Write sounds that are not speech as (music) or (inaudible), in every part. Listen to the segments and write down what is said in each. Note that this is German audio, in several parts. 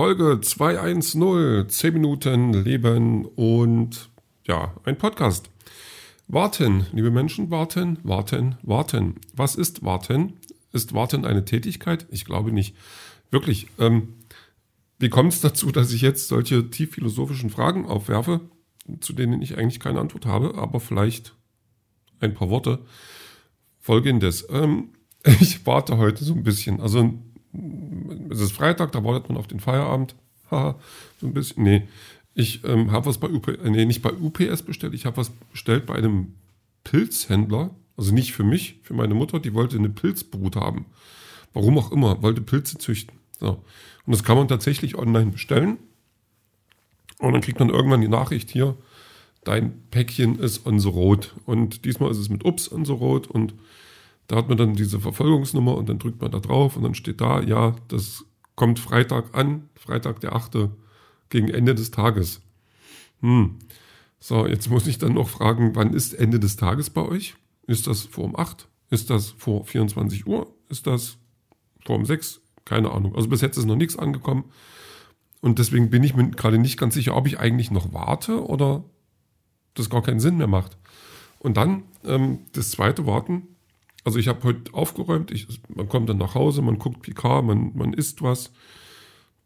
Folge 210, 10 Minuten Leben und ja, ein Podcast. Warten, liebe Menschen, warten, warten, warten. Was ist warten? Ist warten eine Tätigkeit? Ich glaube nicht. Wirklich, ähm, wie kommt es dazu, dass ich jetzt solche tief philosophischen Fragen aufwerfe, zu denen ich eigentlich keine Antwort habe, aber vielleicht ein paar Worte. Folgendes, ähm, (laughs) ich warte heute so ein bisschen. Also es ist Freitag, da wartet man auf den Feierabend. (laughs) Haha, so ein bisschen. Nee, ich ähm, habe was bei UPS, nee, nicht bei UPS bestellt, ich habe was bestellt bei einem Pilzhändler. Also nicht für mich, für meine Mutter, die wollte eine Pilzbrut haben. Warum auch immer, wollte Pilze züchten. So. Und das kann man tatsächlich online bestellen. Und dann kriegt man irgendwann die Nachricht hier, dein Päckchen ist on the road. Und diesmal ist es mit Ups on the road und da hat man dann diese Verfolgungsnummer und dann drückt man da drauf und dann steht da, ja, das kommt Freitag an, Freitag der 8. gegen Ende des Tages. Hm. So, jetzt muss ich dann noch fragen, wann ist Ende des Tages bei euch? Ist das vor um 8? Ist das vor 24 Uhr? Ist das vor um 6? Keine Ahnung. Also bis jetzt ist noch nichts angekommen. Und deswegen bin ich mir gerade nicht ganz sicher, ob ich eigentlich noch warte oder das gar keinen Sinn mehr macht. Und dann ähm, das zweite Warten. Also ich habe heute aufgeräumt, ich, man kommt dann nach Hause, man guckt PK, man, man isst was,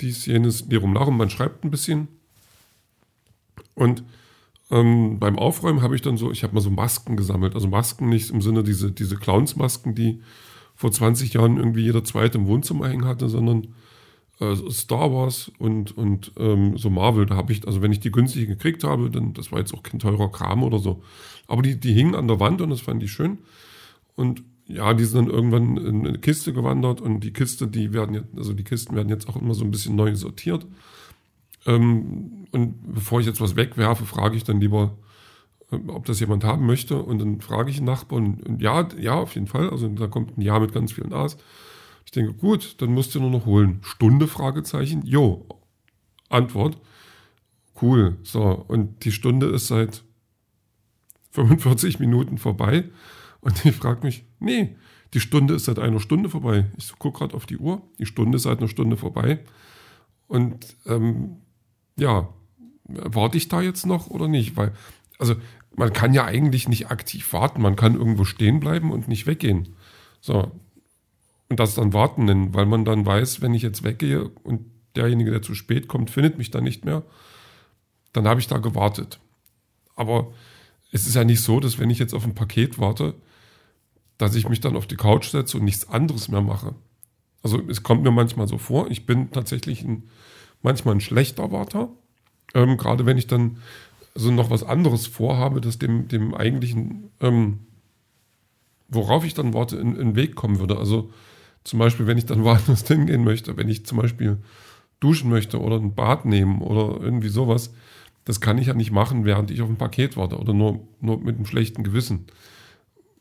dies, jenes, Lirum Larum, man schreibt ein bisschen. Und ähm, beim Aufräumen habe ich dann so, ich habe mal so Masken gesammelt. Also Masken nicht im Sinne diese, diese Clowns-Masken, die vor 20 Jahren irgendwie jeder zweite im Wohnzimmer hängen hatte, sondern äh, Star Wars und, und ähm, so Marvel. Da habe ich, also wenn ich die günstig gekriegt habe, dann, das war jetzt auch kein teurer Kram oder so. Aber die, die hingen an der Wand und das fand ich schön. Und ja, die sind dann irgendwann in eine Kiste gewandert und die Kiste, die werden jetzt, also die Kisten werden jetzt auch immer so ein bisschen neu sortiert. Ähm, und bevor ich jetzt was wegwerfe, frage ich dann lieber, ähm, ob das jemand haben möchte. Und dann frage ich einen Nachbarn, und ja, ja, auf jeden Fall. Also da kommt ein Ja mit ganz vielen A's. Ich denke, gut, dann musst du nur noch holen. Stunde, Fragezeichen. Jo. Antwort. Cool. So, und die Stunde ist seit 45 Minuten vorbei. Und ich frage mich, nee, die Stunde ist seit einer Stunde vorbei. Ich gucke gerade auf die Uhr, die Stunde ist seit einer Stunde vorbei. Und ähm, ja, warte ich da jetzt noch oder nicht? Weil, also man kann ja eigentlich nicht aktiv warten, man kann irgendwo stehen bleiben und nicht weggehen. So. Und das dann warten nennen, weil man dann weiß, wenn ich jetzt weggehe und derjenige, der zu spät kommt, findet mich dann nicht mehr, dann habe ich da gewartet. Aber es ist ja nicht so, dass wenn ich jetzt auf ein Paket warte, dass ich mich dann auf die Couch setze und nichts anderes mehr mache. Also es kommt mir manchmal so vor, ich bin tatsächlich ein, manchmal ein schlechter Warter. Ähm, gerade wenn ich dann so noch was anderes vorhabe, das dem, dem eigentlichen, ähm, worauf ich dann warte, in, in den Weg kommen würde. Also zum Beispiel, wenn ich dann (laughs) woanders hingehen möchte, wenn ich zum Beispiel duschen möchte oder ein Bad nehmen oder irgendwie sowas, das kann ich ja nicht machen, während ich auf ein Paket warte oder nur, nur mit einem schlechten Gewissen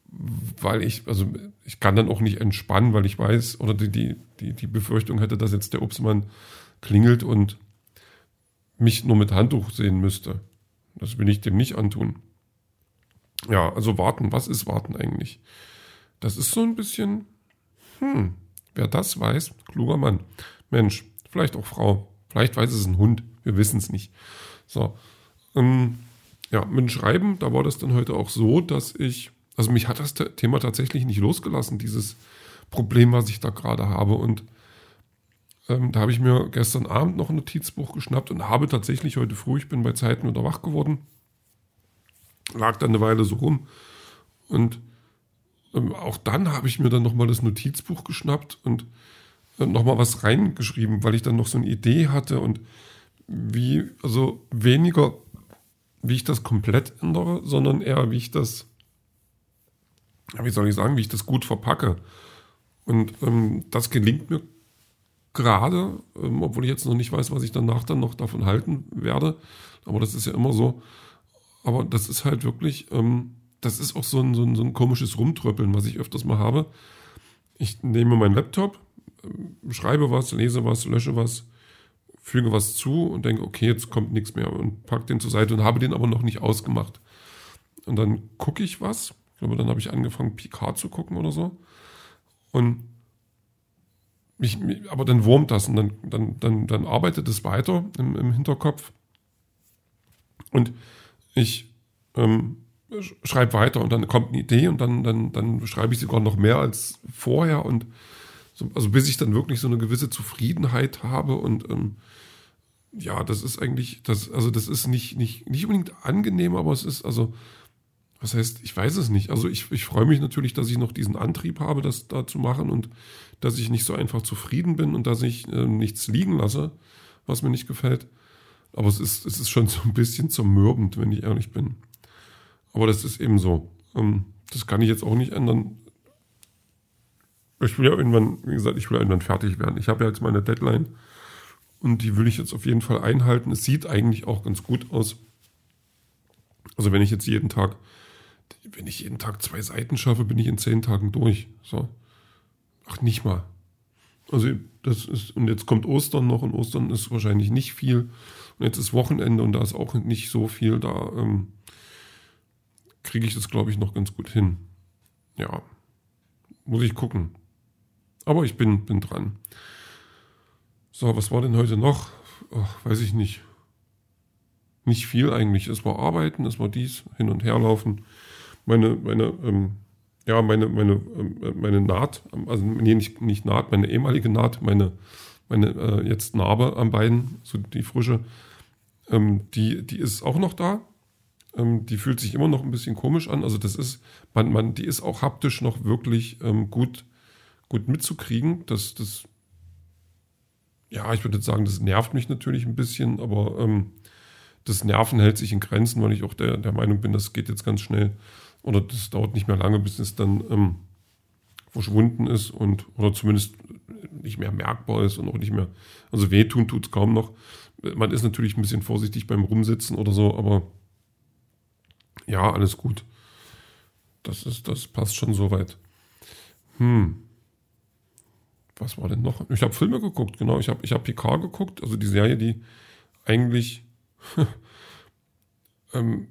weil ich, also ich kann dann auch nicht entspannen, weil ich weiß, oder die, die, die Befürchtung hätte, dass jetzt der Obstmann klingelt und mich nur mit Handtuch sehen müsste. Das will ich dem nicht antun. Ja, also warten, was ist warten eigentlich? Das ist so ein bisschen, hm, wer das weiß, kluger Mann. Mensch, vielleicht auch Frau, vielleicht weiß es ein Hund, wir wissen es nicht. So, ähm, ja, mit dem Schreiben, da war das dann heute auch so, dass ich also mich hat das Thema tatsächlich nicht losgelassen, dieses Problem, was ich da gerade habe. Und ähm, da habe ich mir gestern Abend noch ein Notizbuch geschnappt und habe tatsächlich heute früh, ich bin bei Zeiten wieder wach geworden, lag dann eine Weile so rum. Und ähm, auch dann habe ich mir dann nochmal das Notizbuch geschnappt und äh, nochmal was reingeschrieben, weil ich dann noch so eine Idee hatte und wie, also weniger, wie ich das komplett ändere, sondern eher, wie ich das wie soll ich sagen, wie ich das gut verpacke. Und ähm, das gelingt mir gerade, ähm, obwohl ich jetzt noch nicht weiß, was ich danach dann noch davon halten werde. Aber das ist ja immer so. Aber das ist halt wirklich, ähm, das ist auch so ein, so, ein, so ein komisches Rumtröppeln, was ich öfters mal habe. Ich nehme meinen Laptop, äh, schreibe was, lese was, lösche was, füge was zu und denke, okay, jetzt kommt nichts mehr und packe den zur Seite und habe den aber noch nicht ausgemacht. Und dann gucke ich was ich glaube, dann habe ich angefangen, Picard zu gucken oder so. Und mich, aber dann wurmt das und dann, dann, dann, dann arbeitet es weiter im, im Hinterkopf. Und ich ähm, schreibe weiter und dann kommt eine Idee und dann, dann, dann schreibe ich sogar noch mehr als vorher und so, also bis ich dann wirklich so eine gewisse Zufriedenheit habe und ähm, ja, das ist eigentlich, das, also das ist nicht, nicht, nicht unbedingt angenehm, aber es ist, also, was heißt, ich weiß es nicht. Also ich, ich freue mich natürlich, dass ich noch diesen Antrieb habe, das da zu machen und dass ich nicht so einfach zufrieden bin und dass ich äh, nichts liegen lasse, was mir nicht gefällt. Aber es ist, es ist schon (laughs) so ein bisschen zermürbend, wenn ich ehrlich bin. Aber das ist eben so. Ähm, das kann ich jetzt auch nicht ändern. Ich will ja irgendwann, wie gesagt, ich will irgendwann fertig werden. Ich habe ja jetzt meine Deadline und die will ich jetzt auf jeden Fall einhalten. Es sieht eigentlich auch ganz gut aus. Also wenn ich jetzt jeden Tag, wenn ich jeden Tag zwei Seiten schaffe, bin ich in zehn Tagen durch. So. Ach, nicht mal. Also das ist, und jetzt kommt Ostern noch und Ostern ist wahrscheinlich nicht viel. Und jetzt ist Wochenende und da ist auch nicht so viel. Da ähm, kriege ich das, glaube ich, noch ganz gut hin. Ja. Muss ich gucken. Aber ich bin, bin dran. So, was war denn heute noch? Ach, weiß ich nicht. Nicht viel eigentlich. Es war Arbeiten, es war dies, hin und her laufen. Meine, meine, ähm, ja, meine, meine, äh, meine Naht, also nee, nicht, nicht Naht, meine ehemalige Naht, meine, meine äh, jetzt Narbe am Bein, so die frische, ähm, die, die ist auch noch da. Ähm, die fühlt sich immer noch ein bisschen komisch an. Also das ist, man, man, die ist auch haptisch noch wirklich ähm, gut, gut mitzukriegen. Das, das ja, ich würde sagen, das nervt mich natürlich ein bisschen, aber ähm, das Nerven hält sich in Grenzen, weil ich auch der, der Meinung bin, das geht jetzt ganz schnell oder das dauert nicht mehr lange, bis es dann ähm, verschwunden ist und oder zumindest nicht mehr merkbar ist und auch nicht mehr, also wehtun tut es kaum noch. Man ist natürlich ein bisschen vorsichtig beim Rumsitzen oder so, aber ja, alles gut. Das ist, das passt schon soweit. Hm was war denn noch? Ich habe Filme geguckt, genau. Ich habe ich hab Picard geguckt, also die Serie, die eigentlich. (laughs) ähm,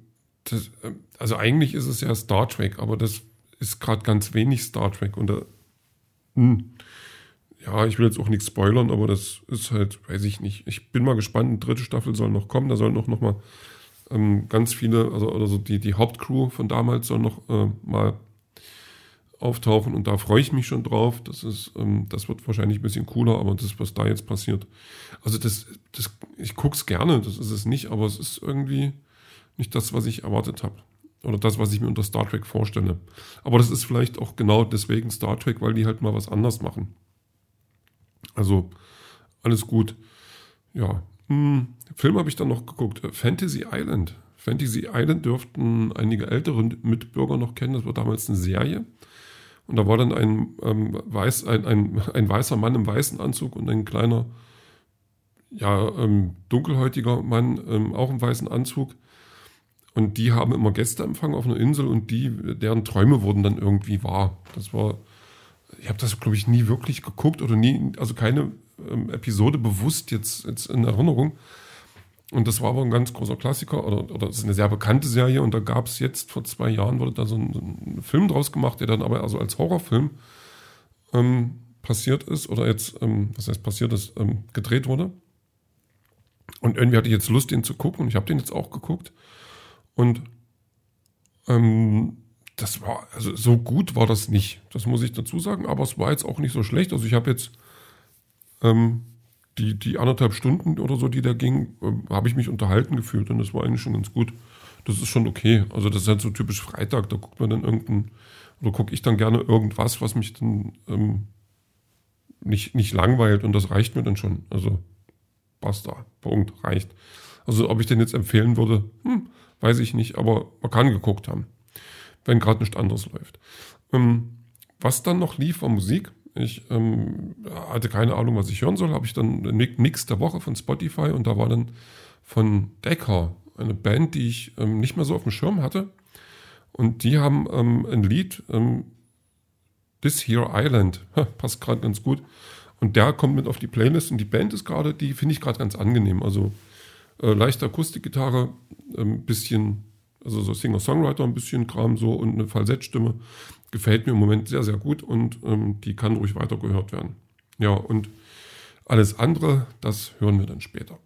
das, ähm, also eigentlich ist es ja Star Trek, aber das ist gerade ganz wenig Star Trek. Und da, hm, ja, ich will jetzt auch nichts spoilern, aber das ist halt, weiß ich nicht. Ich bin mal gespannt, eine dritte Staffel soll noch kommen. Da sollen noch, noch mal ähm, ganz viele, also, also die, die Hauptcrew von damals soll noch äh, mal auftauchen und da freue ich mich schon drauf. Das ist, ähm, das wird wahrscheinlich ein bisschen cooler, aber das, was da jetzt passiert. Also das, das, ich gucke es gerne, das ist es nicht, aber es ist irgendwie nicht das, was ich erwartet habe. Oder das, was ich mir unter Star Trek vorstelle. Aber das ist vielleicht auch genau deswegen Star Trek, weil die halt mal was anders machen. Also, alles gut. Ja. Hm, Film habe ich dann noch geguckt. Fantasy Island. Fantasy Island dürften einige ältere Mitbürger noch kennen. Das war damals eine Serie. Und da war dann ein, ähm, weiß, ein, ein, ein weißer Mann im weißen Anzug und ein kleiner, ja, ähm, dunkelhäutiger Mann, ähm, auch im weißen Anzug. Und die haben immer Gäste empfangen auf einer Insel und die, deren Träume wurden dann irgendwie wahr. Das war, ich habe das, glaube ich, nie wirklich geguckt oder nie, also keine ähm, Episode bewusst jetzt, jetzt in Erinnerung. Und das war aber ein ganz großer Klassiker oder, oder das ist eine sehr bekannte Serie und da gab es jetzt vor zwei Jahren wurde da so ein, so ein, Film draus gemacht, der dann aber also als Horrorfilm ähm, passiert ist oder jetzt, ähm, was heißt passiert ist, ähm, gedreht wurde. Und irgendwie hatte ich jetzt Lust, den zu gucken und ich habe den jetzt auch geguckt. Und ähm, das war, also so gut war das nicht, das muss ich dazu sagen, aber es war jetzt auch nicht so schlecht. Also ich habe jetzt ähm, die, die anderthalb Stunden oder so, die da ging, äh, habe ich mich unterhalten gefühlt und das war eigentlich schon ganz gut. Das ist schon okay. Also das ist halt so typisch Freitag, da guckt man dann irgendein, oder gucke ich dann gerne irgendwas, was mich dann ähm, nicht, nicht langweilt und das reicht mir dann schon. Also basta, Punkt, reicht. Also ob ich den jetzt empfehlen würde, hm, weiß ich nicht, aber man kann geguckt haben, wenn gerade nichts anderes läuft. Ähm, was dann noch lief, war Musik. Ich ähm, hatte keine Ahnung, was ich hören soll. Habe ich dann einen Mix der Woche von Spotify und da war dann von Decker eine Band, die ich ähm, nicht mehr so auf dem Schirm hatte. Und die haben ähm, ein Lied, ähm, This Here Island, passt gerade ganz gut. Und der kommt mit auf die Playlist und die Band ist gerade, die finde ich gerade ganz angenehm. Also äh, leichte Akustikgitarre, ein ähm, bisschen, also so Singer-Songwriter, ein bisschen Kram so und eine Falsettstimme gefällt mir im Moment sehr, sehr gut und ähm, die kann ruhig weiter gehört werden. Ja, und alles andere, das hören wir dann später.